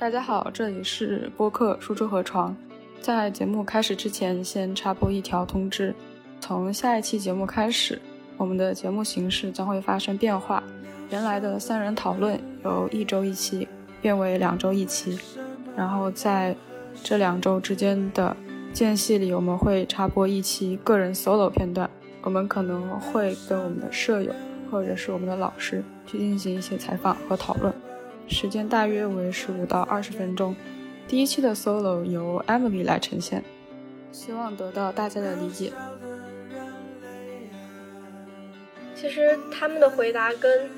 大家好，这里是播客书桌和床。在节目开始之前，先插播一条通知：从下一期节目开始，我们的节目形式将会发生变化。原来的三人讨论由一周一期变为两周一期，然后在这两周之间的间隙里，我们会插播一期个人 solo 片段。我们可能会跟我们的舍友或者是我们的老师去进行一些采访和讨论。时间大约为十五到二十分钟。第一期的 solo 由 Emily 来呈现，希望得到大家的理解。其实他们的回答跟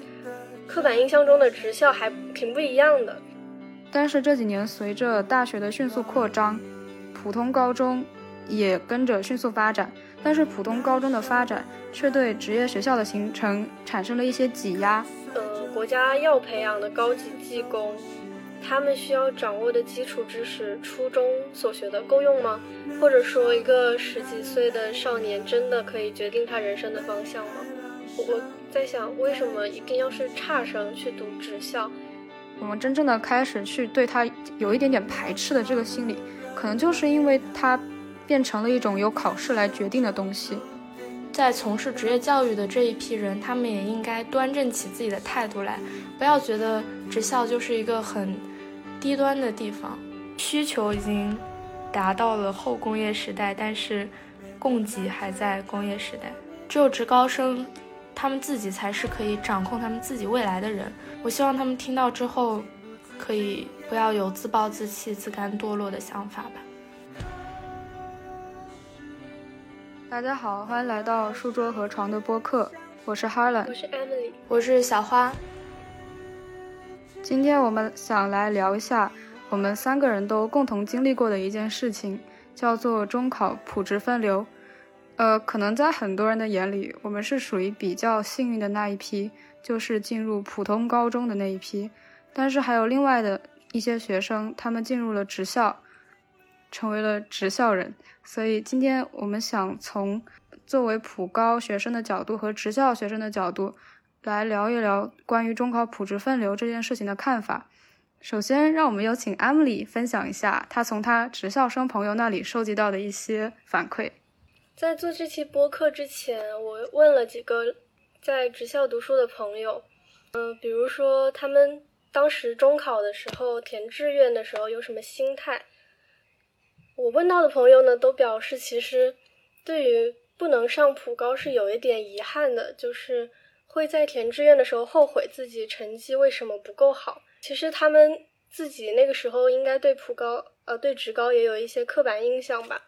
刻板印象中的职校还挺不一样的。但是这几年随着大学的迅速扩张，普通高中也跟着迅速发展，但是普通高中的发展却对职业学校的形成产生了一些挤压。国家要培养的高级技工，他们需要掌握的基础知识，初中所学的够用吗？或者说，一个十几岁的少年真的可以决定他人生的方向吗？我在想，为什么一定要是差生去读职校？我们真正的开始去对他有一点点排斥的这个心理，可能就是因为他变成了一种由考试来决定的东西。在从事职业教育的这一批人，他们也应该端正起自己的态度来，不要觉得职校就是一个很低端的地方。需求已经达到了后工业时代，但是供给还在工业时代。只有职高生，他们自己才是可以掌控他们自己未来的人。我希望他们听到之后，可以不要有自暴自弃、自甘堕落的想法吧。大家好，欢迎来到书桌和床的播客，我是 Harlan，我是 Emily，我是小花。今天我们想来聊一下我们三个人都共同经历过的一件事情，叫做中考普职分流。呃，可能在很多人的眼里，我们是属于比较幸运的那一批，就是进入普通高中的那一批。但是还有另外的一些学生，他们进入了职校。成为了职校人，所以今天我们想从作为普高学生的角度和职校学生的角度来聊一聊关于中考普职分流这件事情的看法。首先，让我们有请 Emily 分享一下她从她职校生朋友那里收集到的一些反馈。在做这期播客之前，我问了几个在职校读书的朋友，嗯，比如说他们当时中考的时候填志愿的时候有什么心态。我问到的朋友呢，都表示其实对于不能上普高是有一点遗憾的，就是会在填志愿的时候后悔自己成绩为什么不够好。其实他们自己那个时候应该对普高呃对职高也有一些刻板印象吧，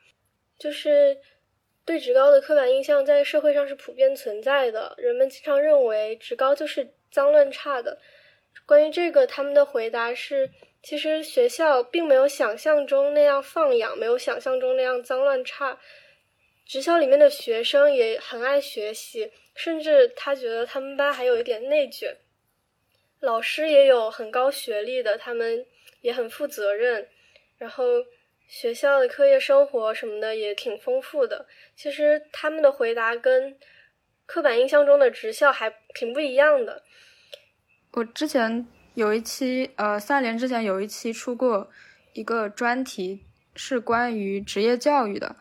就是对职高的刻板印象在社会上是普遍存在的，人们经常认为职高就是脏乱差的。关于这个，他们的回答是。其实学校并没有想象中那样放养，没有想象中那样脏乱差。职校里面的学生也很爱学习，甚至他觉得他们班还有一点内卷。老师也有很高学历的，他们也很负责任。然后学校的课业生活什么的也挺丰富的。其实他们的回答跟刻板印象中的职校还挺不一样的。我之前。有一期，呃，三联之前有一期出过一个专题，是关于职业教育的。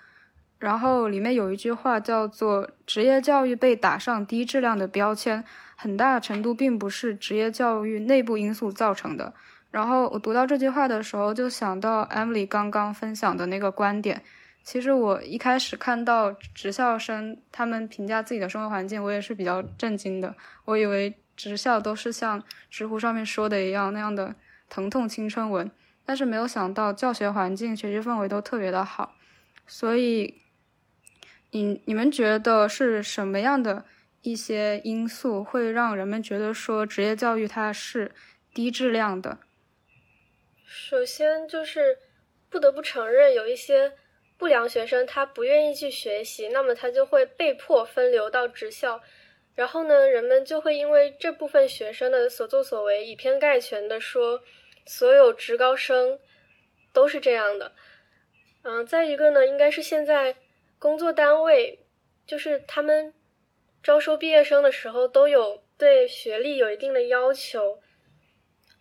然后里面有一句话叫做“职业教育被打上低质量的标签，很大程度并不是职业教育内部因素造成的。”然后我读到这句话的时候，就想到 Emily 刚刚分享的那个观点。其实我一开始看到职校生他们评价自己的生活环境，我也是比较震惊的。我以为。职校都是像知乎上面说的一样那样的疼痛青春文，但是没有想到教学环境、学习氛围都特别的好。所以，你你们觉得是什么样的一些因素会让人们觉得说职业教育它是低质量的？首先就是不得不承认，有一些不良学生他不愿意去学习，那么他就会被迫分流到职校。然后呢，人们就会因为这部分学生的所作所为，以偏概全的说，所有职高生都是这样的。嗯，再一个呢，应该是现在工作单位，就是他们招收毕业生的时候，都有对学历有一定的要求。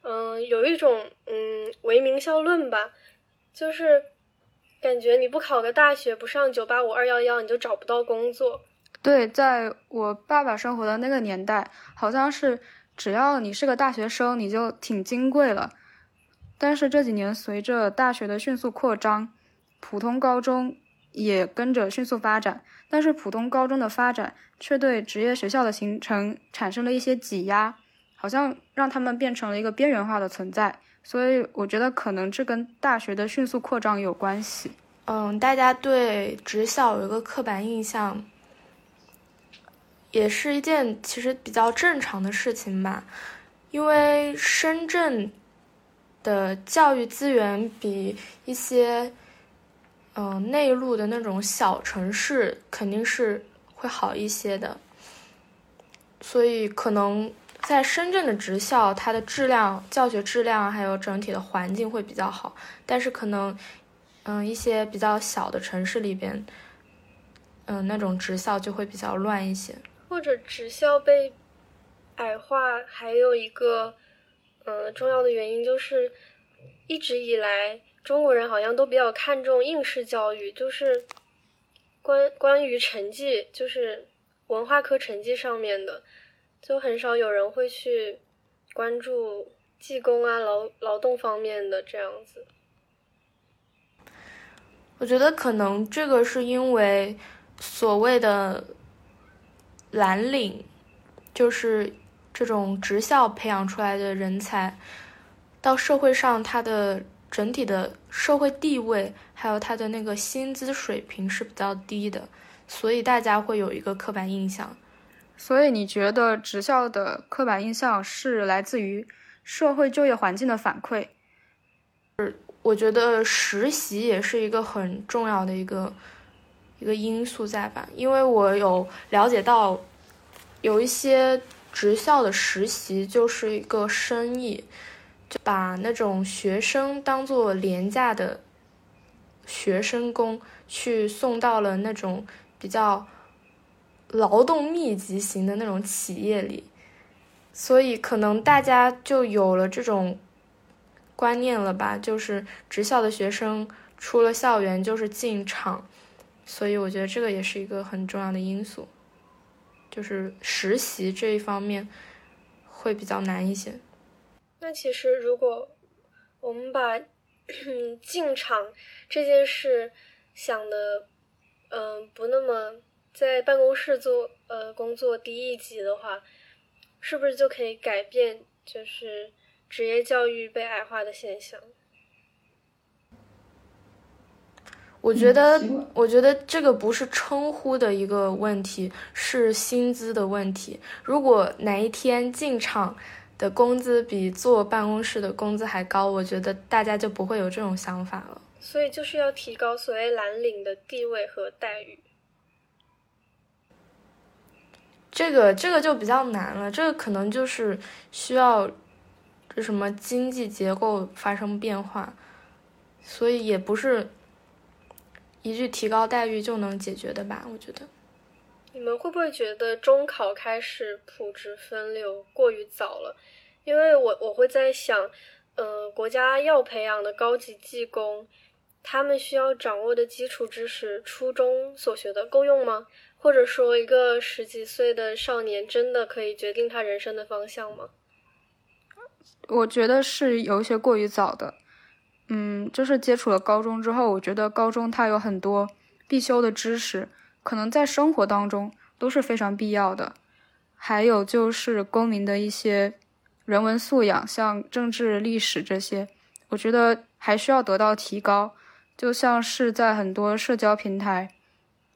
嗯，有一种嗯唯名校论吧，就是感觉你不考个大学，不上九八五二幺幺，你就找不到工作。对，在我爸爸生活的那个年代，好像是只要你是个大学生，你就挺金贵了。但是这几年随着大学的迅速扩张，普通高中也跟着迅速发展，但是普通高中的发展却对职业学校的形成产生了一些挤压，好像让他们变成了一个边缘化的存在。所以我觉得可能这跟大学的迅速扩张有关系。嗯，大家对职校有一个刻板印象。也是一件其实比较正常的事情吧，因为深圳的教育资源比一些嗯内陆的那种小城市肯定是会好一些的，所以可能在深圳的职校，它的质量、教学质量还有整体的环境会比较好，但是可能嗯一些比较小的城市里边，嗯那种职校就会比较乱一些。或者职校被矮化，还有一个嗯重要的原因就是，一直以来中国人好像都比较看重应试教育，就是关关于成绩，就是文化课成绩上面的，就很少有人会去关注技工啊劳劳动方面的这样子。我觉得可能这个是因为所谓的。蓝领就是这种职校培养出来的人才，到社会上他的整体的社会地位，还有他的那个薪资水平是比较低的，所以大家会有一个刻板印象。所以你觉得职校的刻板印象是来自于社会就业环境的反馈？是，我觉得实习也是一个很重要的一个。一个因素在吧，因为我有了解到，有一些职校的实习就是一个生意，就把那种学生当做廉价的学生工去送到了那种比较劳动密集型的那种企业里，所以可能大家就有了这种观念了吧，就是职校的学生出了校园就是进厂。所以我觉得这个也是一个很重要的因素，就是实习这一方面会比较难一些。那其实如果我们把 进厂这件事想的，嗯，不那么在办公室做呃工作低一级的话，是不是就可以改变就是职业教育被矮化的现象？我觉得，我觉得这个不是称呼的一个问题，是薪资的问题。如果哪一天进厂的工资比坐办公室的工资还高，我觉得大家就不会有这种想法了。所以就是要提高所谓蓝领的地位和待遇。这个这个就比较难了，这个可能就是需要这什么经济结构发生变化，所以也不是。一句提高待遇就能解决的吧？我觉得，你们会不会觉得中考开始普职分流过于早了？因为我我会在想，呃，国家要培养的高级技工，他们需要掌握的基础知识，初中所学的够用吗？或者说，一个十几岁的少年真的可以决定他人生的方向吗？我觉得是有一些过于早的。嗯，就是接触了高中之后，我觉得高中它有很多必修的知识，可能在生活当中都是非常必要的。还有就是公民的一些人文素养，像政治、历史这些，我觉得还需要得到提高。就像是在很多社交平台，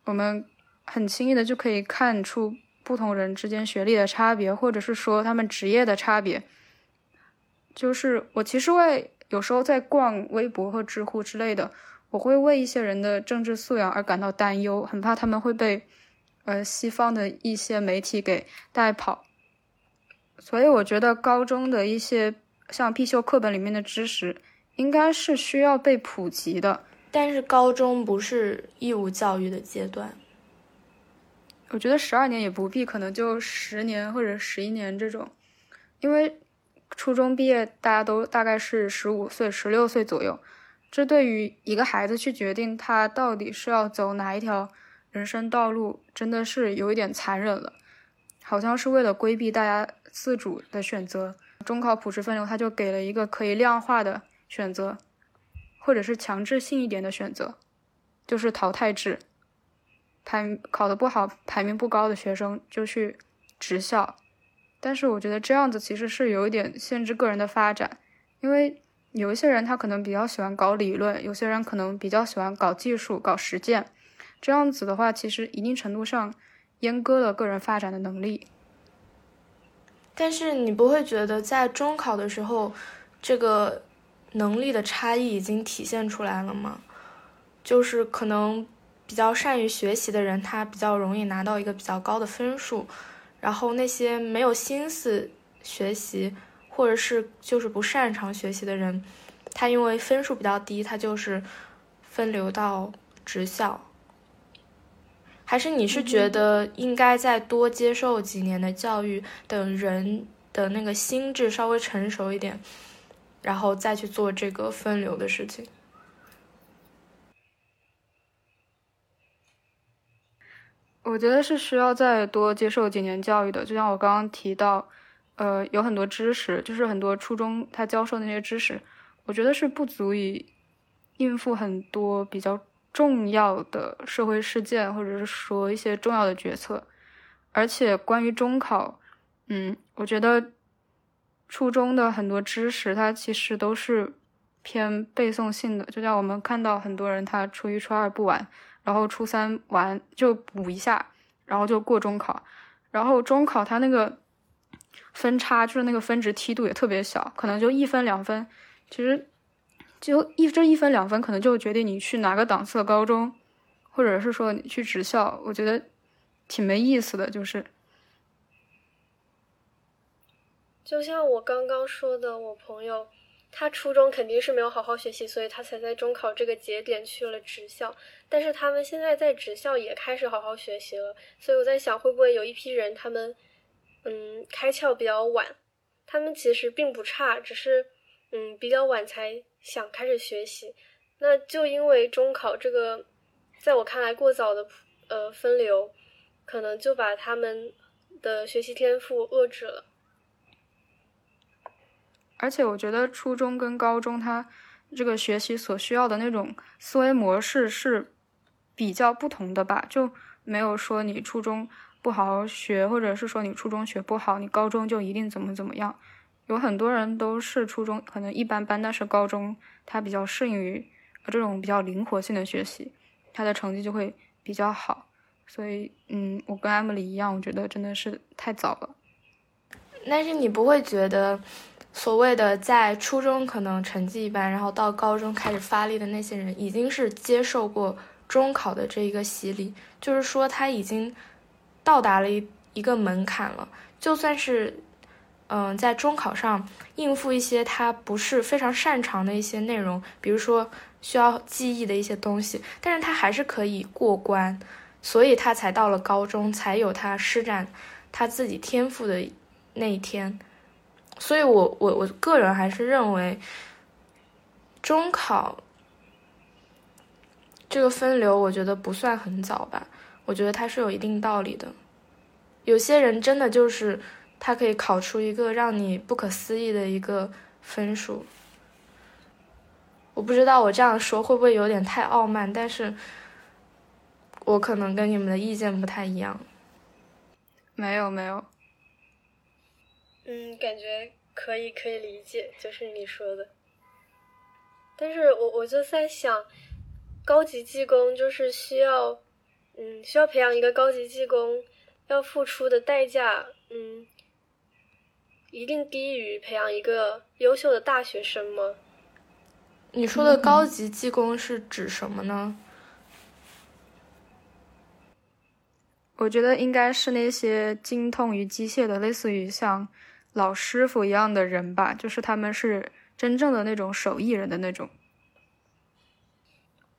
我们很轻易的就可以看出不同人之间学历的差别，或者是说他们职业的差别。就是我其实为。有时候在逛微博和知乎之类的，我会为一些人的政治素养而感到担忧，很怕他们会被，呃，西方的一些媒体给带跑。所以我觉得高中的一些像必修课本里面的知识，应该是需要被普及的。但是高中不是义务教育的阶段，我觉得十二年也不必，可能就十年或者十一年这种，因为。初中毕业，大家都大概是十五岁、十六岁左右。这对于一个孩子去决定他到底是要走哪一条人生道路，真的是有一点残忍了。好像是为了规避大家自主的选择，中考普适分流，他就给了一个可以量化的选择，或者是强制性一点的选择，就是淘汰制。排考得不好、排名不高的学生就去职校。但是我觉得这样子其实是有一点限制个人的发展，因为。有一些人他可能比较喜欢搞理论，有些人可能比较喜欢搞技术、搞实践。这样子的话，其实一定程度上阉割了个人发展的能力。但是你不会觉得在中考的时候，这个能力的差异已经体现出来了吗？就是可能比较善于学习的人，他比较容易拿到一个比较高的分数，然后那些没有心思学习。或者是就是不擅长学习的人，他因为分数比较低，他就是分流到职校。还是你是觉得应该再多接受几年的教育，等人的那个心智稍微成熟一点，然后再去做这个分流的事情？我觉得是需要再多接受几年教育的，就像我刚刚提到。呃，有很多知识，就是很多初中他教授的那些知识，我觉得是不足以应付很多比较重要的社会事件，或者是说一些重要的决策。而且关于中考，嗯，我觉得初中的很多知识，它其实都是偏背诵性的。就像我们看到很多人，他初一、初二不玩，然后初三玩就补一下，然后就过中考。然后中考它那个。分差就是那个分值梯度也特别小，可能就一分两分，其实就一这一分两分，可能就决定你去哪个档次的高中，或者是说你去职校，我觉得挺没意思的。就是，就像我刚刚说的，我朋友他初中肯定是没有好好学习，所以他才在中考这个节点去了职校。但是他们现在在职校也开始好好学习了，所以我在想，会不会有一批人他们。嗯，开窍比较晚，他们其实并不差，只是嗯比较晚才想开始学习。那就因为中考这个，在我看来过早的呃分流，可能就把他们的学习天赋遏制了。而且我觉得初中跟高中，他这个学习所需要的那种思维模式是比较不同的吧，就没有说你初中。不好好学，或者是说你初中学不好，你高中就一定怎么怎么样？有很多人都是初中可能一般般，但是高中他比较适应于这种比较灵活性的学习，他的成绩就会比较好。所以，嗯，我跟 Emily 一样，我觉得真的是太早了。但是你不会觉得，所谓的在初中可能成绩一般，然后到高中开始发力的那些人，已经是接受过中考的这一个洗礼，就是说他已经。到达了一一个门槛了，就算是，嗯，在中考上应付一些他不是非常擅长的一些内容，比如说需要记忆的一些东西，但是他还是可以过关，所以他才到了高中才有他施展他自己天赋的那一天，所以我我我个人还是认为，中考这个分流，我觉得不算很早吧。我觉得它是有一定道理的，有些人真的就是他可以考出一个让你不可思议的一个分数。我不知道我这样说会不会有点太傲慢，但是我可能跟你们的意见不太一样。没有没有。嗯，感觉可以可以理解，就是你说的。但是我我就在想，高级技工就是需要。嗯，需要培养一个高级技工，要付出的代价，嗯，一定低于培养一个优秀的大学生吗？你说的高级技工是指什么呢？我觉得应该是那些精通于机械的，类似于像老师傅一样的人吧，就是他们是真正的那种手艺人的那种。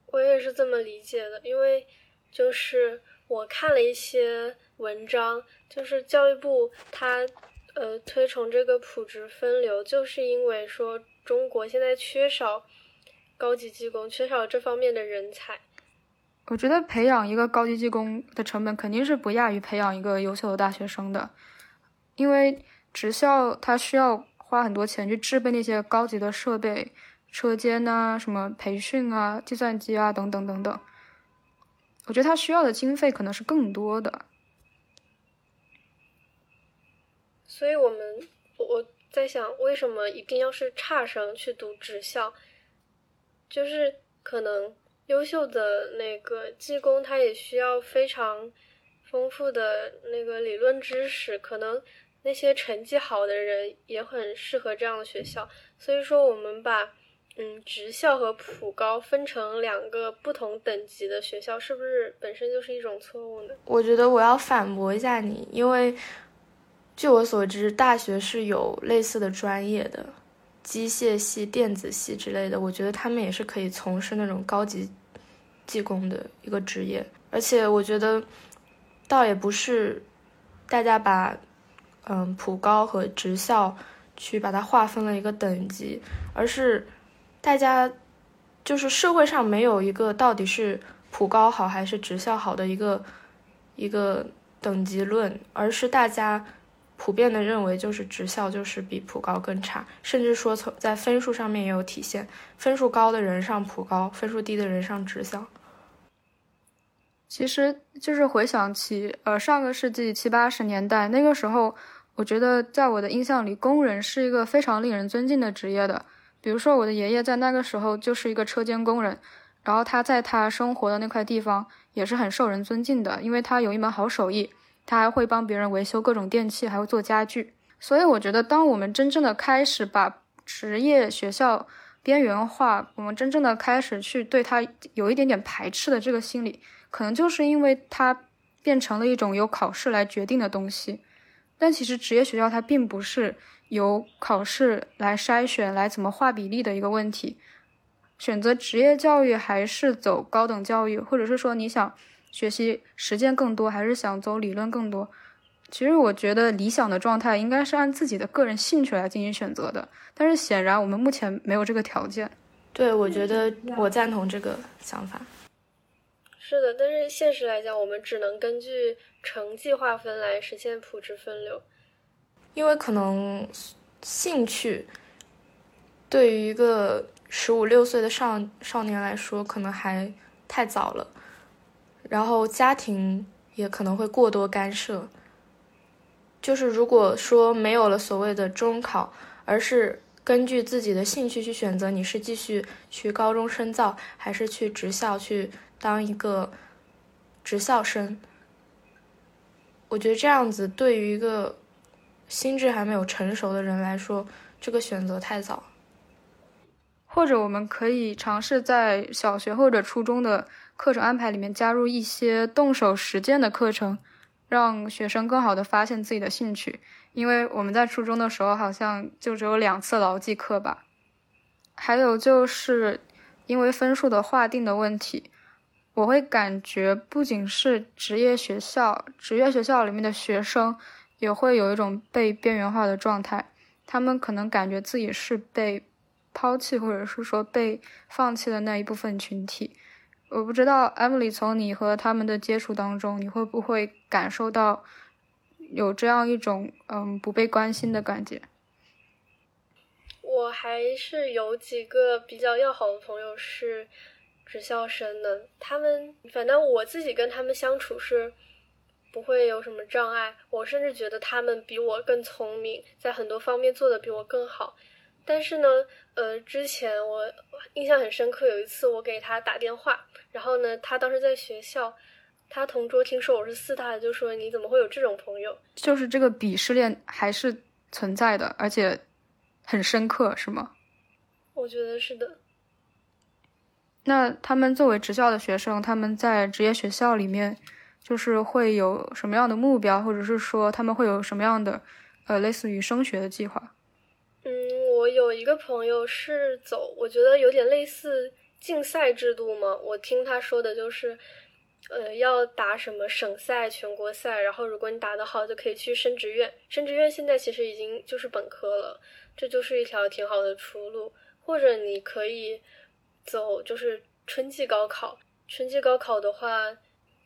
我也是这么理解的，因为。就是我看了一些文章，就是教育部他呃推崇这个普职分流，就是因为说中国现在缺少高级技工，缺少这方面的人才。我觉得培养一个高级技工的成本肯定是不亚于培养一个优秀的大学生的，因为职校它需要花很多钱去制备那些高级的设备、车间呐、什么培训啊、计算机啊等等等等。我觉得它需要的经费可能是更多的。所以我们我我在想，为什么一定要是差生去读职校？就是可能。优秀的那个技工，他也需要非常丰富的那个理论知识，可能那些成绩好的人也很适合这样的学校。所以说，我们把嗯职校和普高分成两个不同等级的学校，是不是本身就是一种错误呢？我觉得我要反驳一下你，因为据我所知，大学是有类似的专业的。机械系、电子系之类的，我觉得他们也是可以从事那种高级技工的一个职业。而且我觉得，倒也不是大家把嗯普高和职校去把它划分了一个等级，而是大家就是社会上没有一个到底是普高好还是职校好的一个一个等级论，而是大家。普遍的认为，就是职校就是比普高更差，甚至说从在分数上面也有体现，分数高的人上普高，分数低的人上职校。其实就是回想起，呃，上个世纪七八十年代那个时候，我觉得在我的印象里，工人是一个非常令人尊敬的职业的。比如说，我的爷爷在那个时候就是一个车间工人，然后他在他生活的那块地方也是很受人尊敬的，因为他有一门好手艺。他还会帮别人维修各种电器，还会做家具。所以我觉得，当我们真正的开始把职业学校边缘化，我们真正的开始去对他有一点点排斥的这个心理，可能就是因为它变成了一种由考试来决定的东西。但其实职业学校它并不是由考试来筛选、来怎么画比例的一个问题。选择职业教育还是走高等教育，或者是说你想。学习实践更多，还是想走理论更多？其实我觉得理想的状态应该是按自己的个人兴趣来进行选择的。但是显然我们目前没有这个条件。对，我觉得我赞同这个想法。是的，但是现实来讲，我们只能根据成绩划分来实现普职分流。因为可能兴趣对于一个十五六岁的少少年来说，可能还太早了。然后家庭也可能会过多干涉。就是如果说没有了所谓的中考，而是根据自己的兴趣去选择，你是继续去高中深造，还是去职校去当一个职校生？我觉得这样子对于一个心智还没有成熟的人来说，这个选择太早。或者我们可以尝试在小学或者初中的。课程安排里面加入一些动手实践的课程，让学生更好的发现自己的兴趣。因为我们在初中的时候好像就只有两次牢记课吧。还有就是因为分数的划定的问题，我会感觉不仅是职业学校，职业学校里面的学生也会有一种被边缘化的状态。他们可能感觉自己是被抛弃，或者是说被放弃的那一部分群体。我不知道，Emily，从你和他们的接触当中，你会不会感受到有这样一种嗯不被关心的感觉？我还是有几个比较要好的朋友是职校生的，他们反正我自己跟他们相处是不会有什么障碍，我甚至觉得他们比我更聪明，在很多方面做的比我更好。但是呢，呃，之前我印象很深刻，有一次我给他打电话。然后呢，他当时在学校，他同桌听说我是四大的，就说你怎么会有这种朋友？就是这个鄙视链还是存在的，而且很深刻，是吗？我觉得是的。那他们作为职校的学生，他们在职业学校里面，就是会有什么样的目标，或者是说他们会有什么样的，呃，类似于升学的计划？嗯，我有一个朋友是走，我觉得有点类似。竞赛制度嘛？我听他说的就是，呃，要打什么省赛、全国赛，然后如果你打得好，就可以去升职院。升职院现在其实已经就是本科了，这就是一条挺好的出路。或者你可以走就是春季高考，春季高考的话，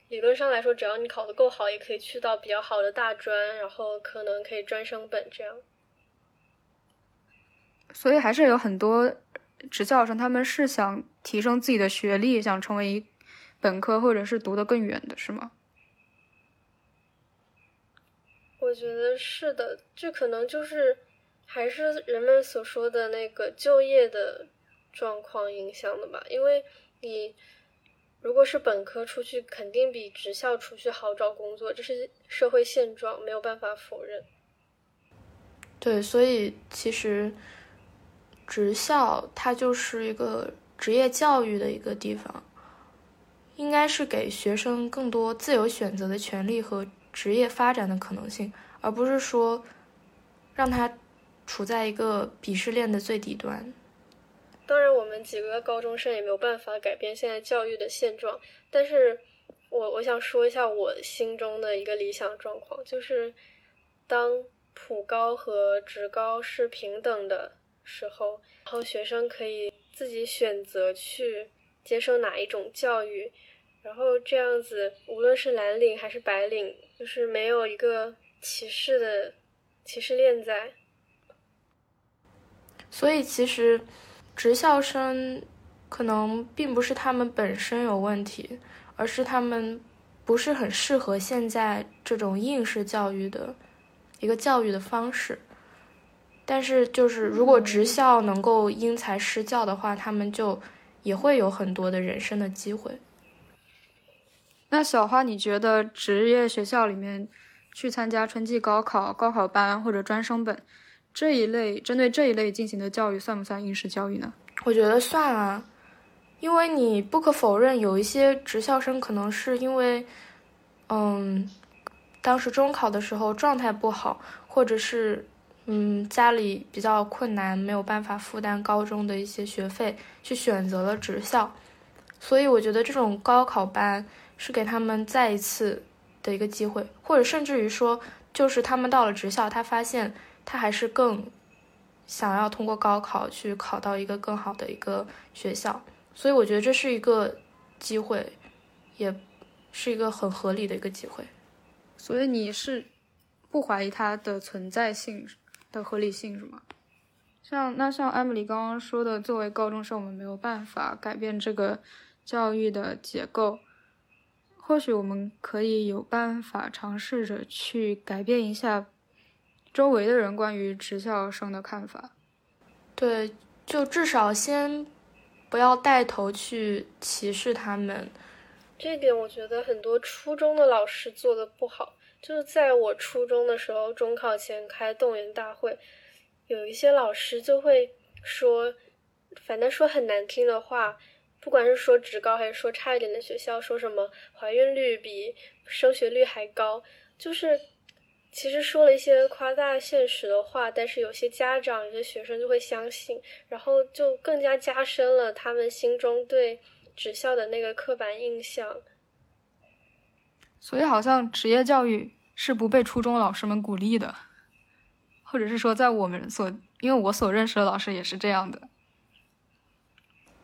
理论上来说，只要你考得够好，也可以去到比较好的大专，然后可能可以专升本这样。所以还是有很多职校生，他们是想提升自己的学历，想成为本科，或者是读得更远的，是吗？我觉得是的，这可能就是还是人们所说的那个就业的状况影响的吧。因为你如果是本科出去，肯定比职校出去好找工作，这是社会现状，没有办法否认。对，所以其实职校它就是一个职业教育的一个地方，应该是给学生更多自由选择的权利和职业发展的可能性，而不是说让他处在一个鄙视链的最底端。当然，我们几个高中生也没有办法改变现在教育的现状，但是我我想说一下我心中的一个理想状况，就是当。普高和职高是平等的时候，然后学生可以自己选择去接受哪一种教育，然后这样子，无论是蓝领还是白领，就是没有一个歧视的歧视链在。所以，其实职校生可能并不是他们本身有问题，而是他们不是很适合现在这种应试教育的。一个教育的方式，但是就是如果职校能够因材施教的话，他们就也会有很多的人生的机会。那小花，你觉得职业学校里面去参加春季高考、高考班或者专升本这一类，针对这一类进行的教育，算不算应试教育呢？我觉得算啊，因为你不可否认，有一些职校生可能是因为，嗯。当时中考的时候状态不好，或者是，嗯，家里比较困难，没有办法负担高中的一些学费，去选择了职校。所以我觉得这种高考班是给他们再一次的一个机会，或者甚至于说，就是他们到了职校，他发现他还是更想要通过高考去考到一个更好的一个学校。所以我觉得这是一个机会，也是一个很合理的一个机会。所以你是不怀疑它的存在性的合理性是吗？像那像艾米丽刚刚说的，作为高中生，我们没有办法改变这个教育的结构，或许我们可以有办法尝试着去改变一下周围的人关于职校生的看法。对，就至少先不要带头去歧视他们。这点我觉得很多初中的老师做的不好。就是在我初中的时候，中考前开动员大会，有一些老师就会说，反正说很难听的话，不管是说职高还是说差一点的学校，说什么怀孕率比升学率还高，就是其实说了一些夸大现实的话，但是有些家长、有些学生就会相信，然后就更加加深了他们心中对职校的那个刻板印象。所以，好像职业教育是不被初中老师们鼓励的，或者是说，在我们所，因为我所认识的老师也是这样的。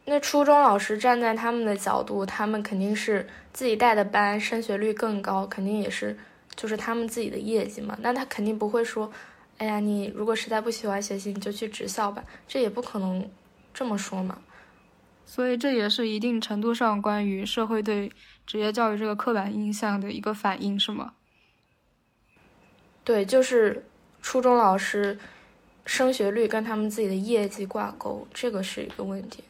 那初中老师站在他们的角度，他们肯定是自己带的班升学率更高，肯定也是就是他们自己的业绩嘛。那他肯定不会说，哎呀，你如果实在不喜欢学习，你就去职校吧，这也不可能这么说嘛。所以，这也是一定程度上关于社会对。职业教育这个刻板印象的一个反应是吗？对，就是初中老师升学率跟他们自己的业绩挂钩，这个是一个问题。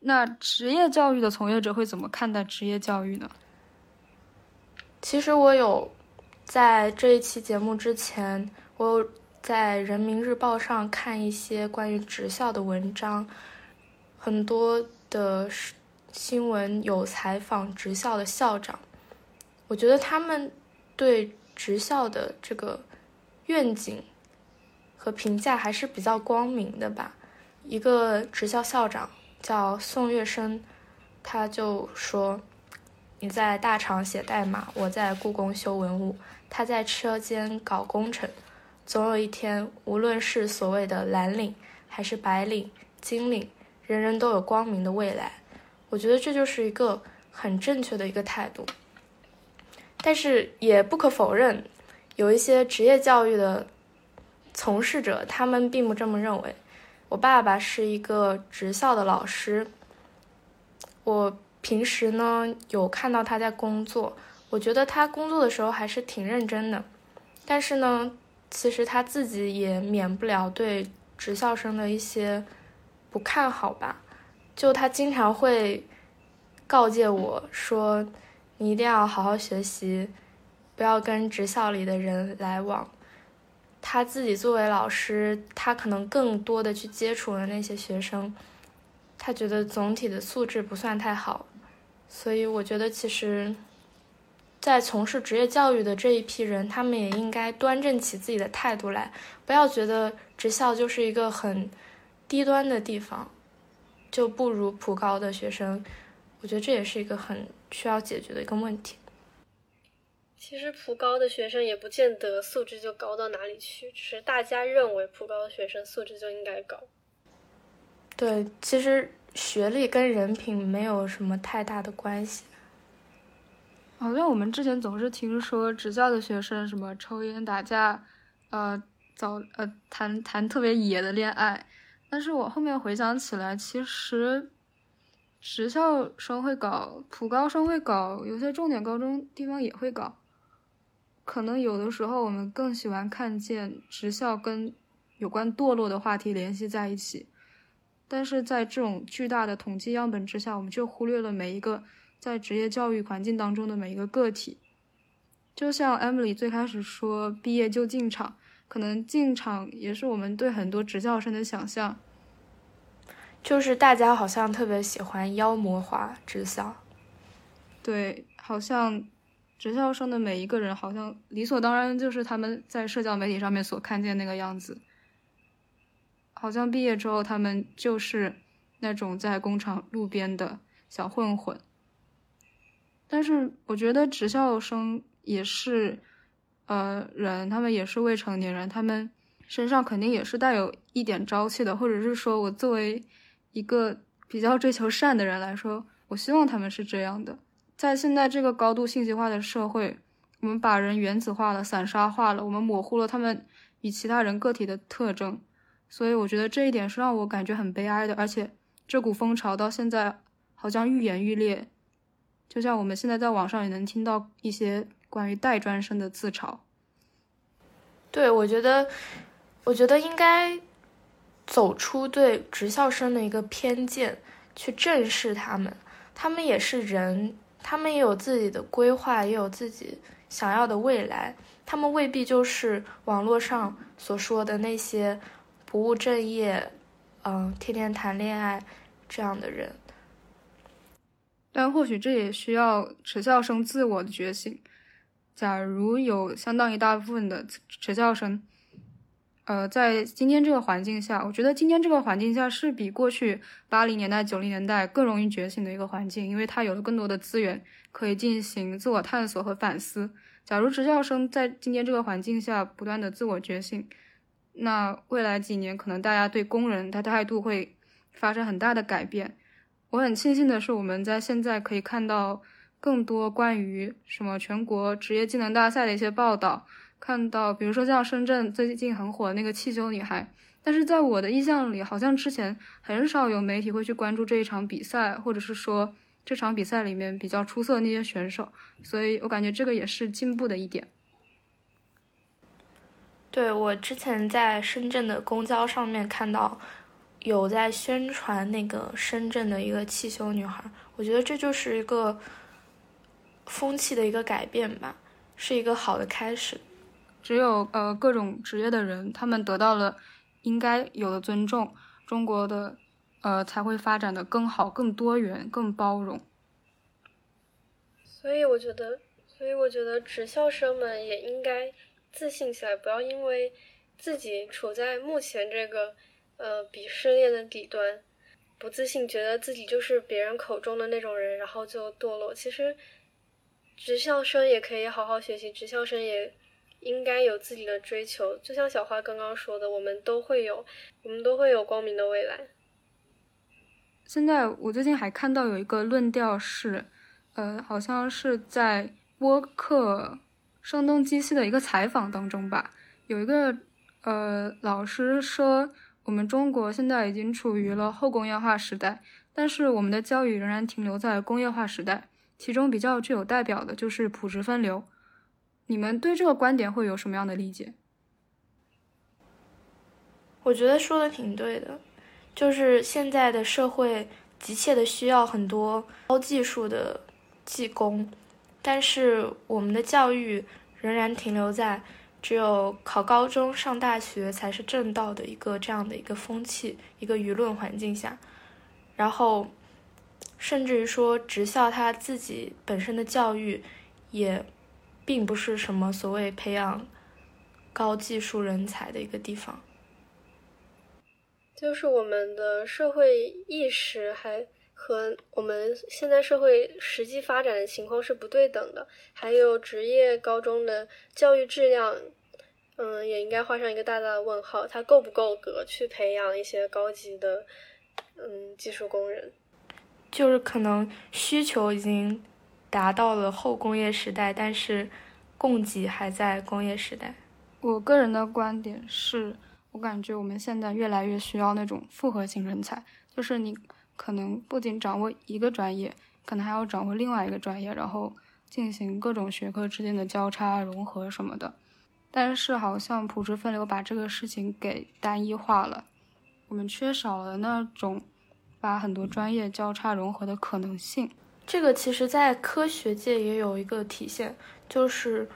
那职业教育的从业者会怎么看待职业教育呢？其实我有在这一期节目之前，我有在人民日报上看一些关于职校的文章，很多的。新闻有采访职校的校长，我觉得他们对职校的这个愿景和评价还是比较光明的吧。一个职校校长叫宋月生，他就说，你在大厂写代码，我在故宫修文物，他在车间搞工程。总有一天，无论是所谓的蓝领，还是白领、金领，人人都有光明的未来。我觉得这就是一个很正确的一个态度。但是也不可否认，有一些职业教育的从事者，他们并不这么认为。我爸爸是一个职校的老师，我平时呢有看到他在工作，我觉得他工作的时候还是挺认真的。但是呢，其实他自己也免不了对职校生的一些不看好吧。就他经常会告诫我说：“你一定要好好学习，不要跟职校里的人来往。”他自己作为老师，他可能更多的去接触了那些学生，他觉得总体的素质不算太好，所以我觉得其实，在从事职业教育的这一批人，他们也应该端正起自己的态度来，不要觉得职校就是一个很低端的地方，就不如普高的学生，我觉得这也是一个很需要解决的一个问题。其实普高的学生也不见得素质就高到哪里去，只是大家认为普高的学生素质就应该高。对，其实学历跟人品没有什么太大的关系。好像我们之前总是听说职教的学生什么抽烟打架，呃，早呃谈谈特别野的恋爱，但是我后面回想起来，其实。职校生会搞，普高生会搞，有些重点高中地方也会搞。可能有的时候我们更喜欢看见职校跟有关堕落的话题联系在一起，但是在这种巨大的统计样本之下，我们却忽略了每一个在职业教育环境当中的每一个个体。就像 Emily 最开始说，毕业就进厂，可能进厂也是我们对很多职教生的想象。就是大家好像特别喜欢妖魔化职校，对，好像。职校生的每一个人，好像理所当然就是他们在社交媒体上面所看见那个样子。好像毕业之后，他们就是那种在工厂路边的小混混。但是我觉得职校生也是，呃，人，他们也是未成年人，他们身上肯定也是带有一点朝气的，或者是说我作为一个比较追求善的人来说，我希望他们是这样的。在现在这个高度信息化的社会，我们把人原子化了、散沙化了，我们模糊了他们与其他人个体的特征，所以我觉得这一点是让我感觉很悲哀的。而且这股风潮到现在好像愈演愈烈，就像我们现在在网上也能听到一些关于带专生的自嘲。对，我觉得，我觉得应该走出对职校生的一个偏见，去正视他们，他们也是人。他们也有自己的规划，也有自己想要的未来。他们未必就是网络上所说的那些不务正业、嗯，天天谈恋爱这样的人。但或许这也需要职校生自我的觉醒。假如有相当一大部分的职校生。呃，在今天这个环境下，我觉得今天这个环境下是比过去八零年代、九零年代更容易觉醒的一个环境，因为它有了更多的资源可以进行自我探索和反思。假如职校生在今天这个环境下不断的自我觉醒，那未来几年可能大家对工人的态度会发生很大的改变。我很庆幸的是，我们在现在可以看到更多关于什么全国职业技能大赛的一些报道。看到，比如说像深圳最近很火的那个汽修女孩，但是在我的印象里，好像之前很少有媒体会去关注这一场比赛，或者是说这场比赛里面比较出色的那些选手，所以我感觉这个也是进步的一点。对我之前在深圳的公交上面看到有在宣传那个深圳的一个汽修女孩，我觉得这就是一个风气的一个改变吧，是一个好的开始。只有呃各种职业的人，他们得到了应该有的尊重，中国的呃才会发展的更好、更多元、更包容。所以我觉得，所以我觉得职校生们也应该自信起来，不要因为自己处在目前这个呃鄙视链的底端，不自信，觉得自己就是别人口中的那种人，然后就堕落。其实职校生也可以好好学习，职校生也应该有自己的追求。就像小花刚刚说的，我们都会有，我们都会有光明的未来。现在我最近还看到有一个论调是，呃，好像是在播客声东击西的一个采访当中吧，有一个呃老师说，我们中国现在已经处于了后工业化时代。但是我们的教育仍然停留在工业化时代，其中比较具有代表的就是普职分流。你们对这个观点会有什么样的理解？我觉得说的挺对的，就是现在的社会急切的需要很多高技术的技工，但是我们的教育仍然停留在只有考高中、上大学才是正道的一个这样的一个风气、一个舆论环境下。然后，甚至于说，职校它自己本身的教育，也并不是什么所谓培养高技术人才的一个地方。就是我们的社会意识还和我们现在社会实际发展的情况是不对等的，还有职业高中的教育质量，嗯，也应该画上一个大大的问号，它够不够格去培养一些高级的。嗯，技术工人，就是可能需求已经达到了后工业时代，但是供给还在工业时代。我个人的观点是，我感觉我们现在越来越需要那种复合型人才，就是你可能不仅掌握一个专业，可能还要掌握另外一个专业，然后进行各种学科之间的交叉融合什么的。但是好像普职分流把这个事情给单一化了。我们缺少了那种把很多专业交叉融合的可能性。这个其实，在科学界也有一个体现，就是，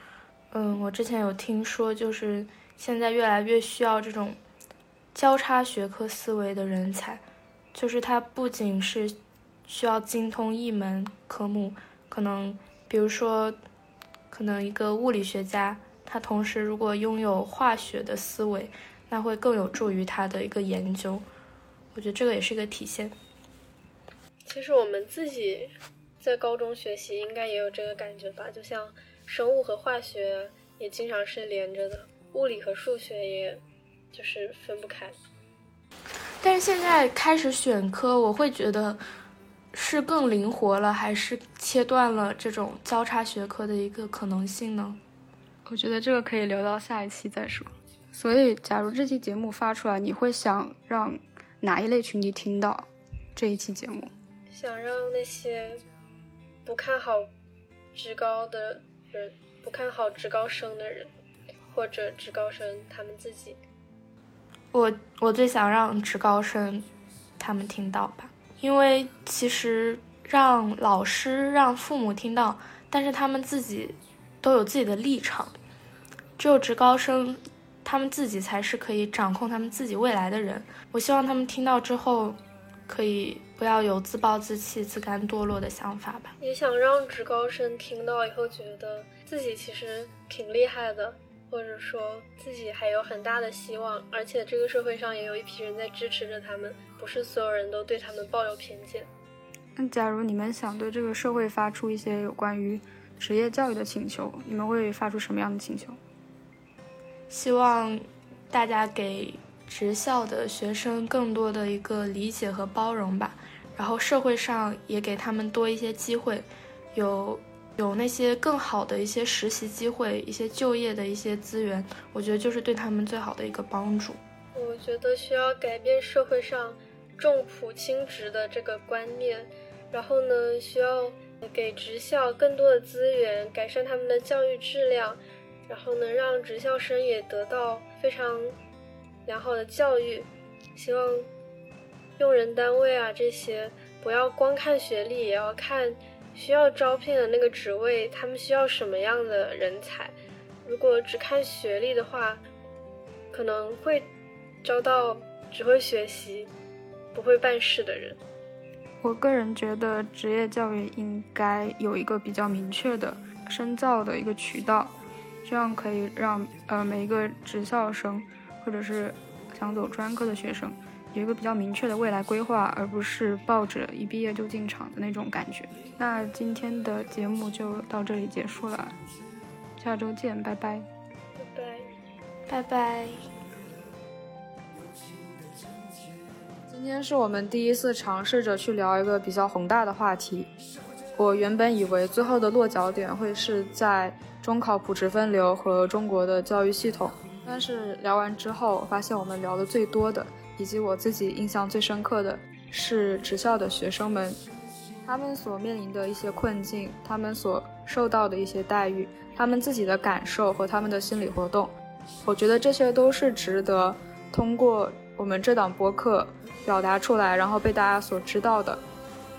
嗯，我之前有听说，就是现在越来越需要这种交叉学科思维的人才，就是他不仅是需要精通一门科目，可能比如说，可能一个物理学家，他同时如果拥有化学的思维。那会更有助于他的一个研究，我觉得这个也是一个体现。其实我们自己在高中学习应该也有这个感觉吧，就像生物和化学也经常是连着的，物理和数学也就是分不开。但是现在开始选科，我会觉得是更灵活了，还是切断了这种交叉学科的一个可能性呢？我觉得这个可以留到下一期再说。所以，假如这期节目发出来，你会想让哪一类群体听到这一期节目？想让那些不看好职高的人，不看好职高生的人，或者职高生他们自己。我我最想让职高生他们听到吧，因为其实让老师、让父母听到，但是他们自己都有自己的立场，只有职高生。他们自己才是可以掌控他们自己未来的人。我希望他们听到之后，可以不要有自暴自弃、自甘堕落的想法吧。也想让职高生听到以后，觉得自己其实挺厉害的，或者说自己还有很大的希望，而且这个社会上也有一批人在支持着他们，不是所有人都对他们抱有偏见。那假如你们想对这个社会发出一些有关于职业教育的请求，你们会发出什么样的请求？希望大家给职校的学生更多的一个理解和包容吧，然后社会上也给他们多一些机会，有有那些更好的一些实习机会，一些就业的一些资源，我觉得就是对他们最好的一个帮助。我觉得需要改变社会上重普轻职的这个观念，然后呢，需要给职校更多的资源，改善他们的教育质量。然后呢，让职校生也得到非常良好的教育。希望用人单位啊这些不要光看学历，也要看需要招聘的那个职位，他们需要什么样的人才。如果只看学历的话，可能会招到只会学习、不会办事的人。我个人觉得，职业教育应该有一个比较明确的深造的一个渠道。这样可以让呃每一个职校生，或者是想走专科的学生，有一个比较明确的未来规划，而不是抱着一毕业就进厂的那种感觉。那今天的节目就到这里结束了，下周见，拜拜。拜拜。拜拜。今天是我们第一次尝试着去聊一个比较宏大的话题。我原本以为最后的落脚点会是在中考普职分流和中国的教育系统，但是聊完之后，发现我们聊的最多的，以及我自己印象最深刻的是职校的学生们，他们所面临的一些困境，他们所受到的一些待遇，他们自己的感受和他们的心理活动。我觉得这些都是值得通过我们这档播客表达出来，然后被大家所知道的。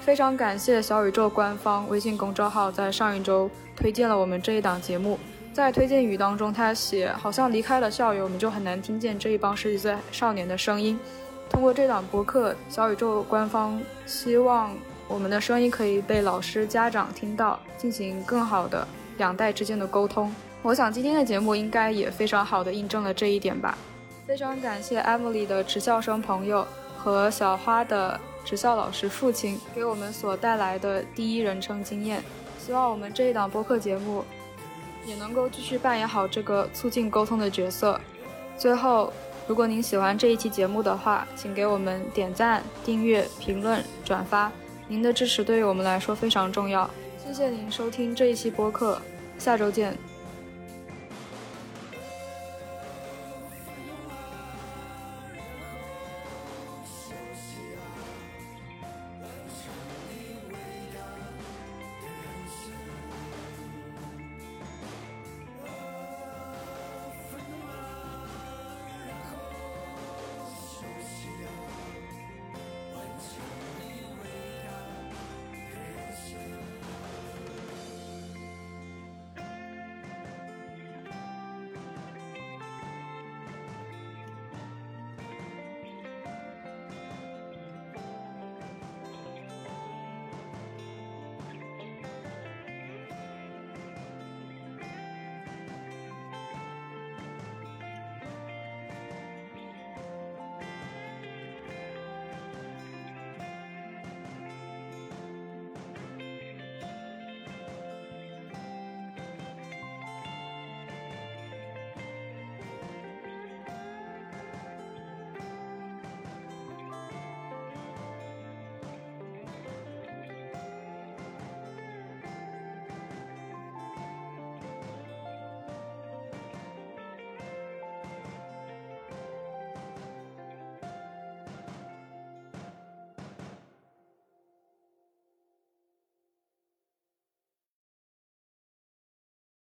非常感谢小宇宙官方微信公众号在上一周推荐了我们这一档节目。在推荐语当中，他写好像离开了校园，我们就很难听见这一帮十几岁少年的声音。通过这档播客，小宇宙官方希望我们的声音可以被老师、家长听到，进行更好的两代之间的沟通。我想今天的节目应该也非常好的印证了这一点吧。非常感谢 Emily 的职校生朋友和小花的。职校老师父亲给我们所带来的第一人称经验，希望我们这一档播客节目也能够继续扮演好这个促进沟通的角色。最后，如果您喜欢这一期节目的话，请给我们点赞、订阅、评论、转发，您的支持对于我们来说非常重要。谢谢您收听这一期播客，下周见。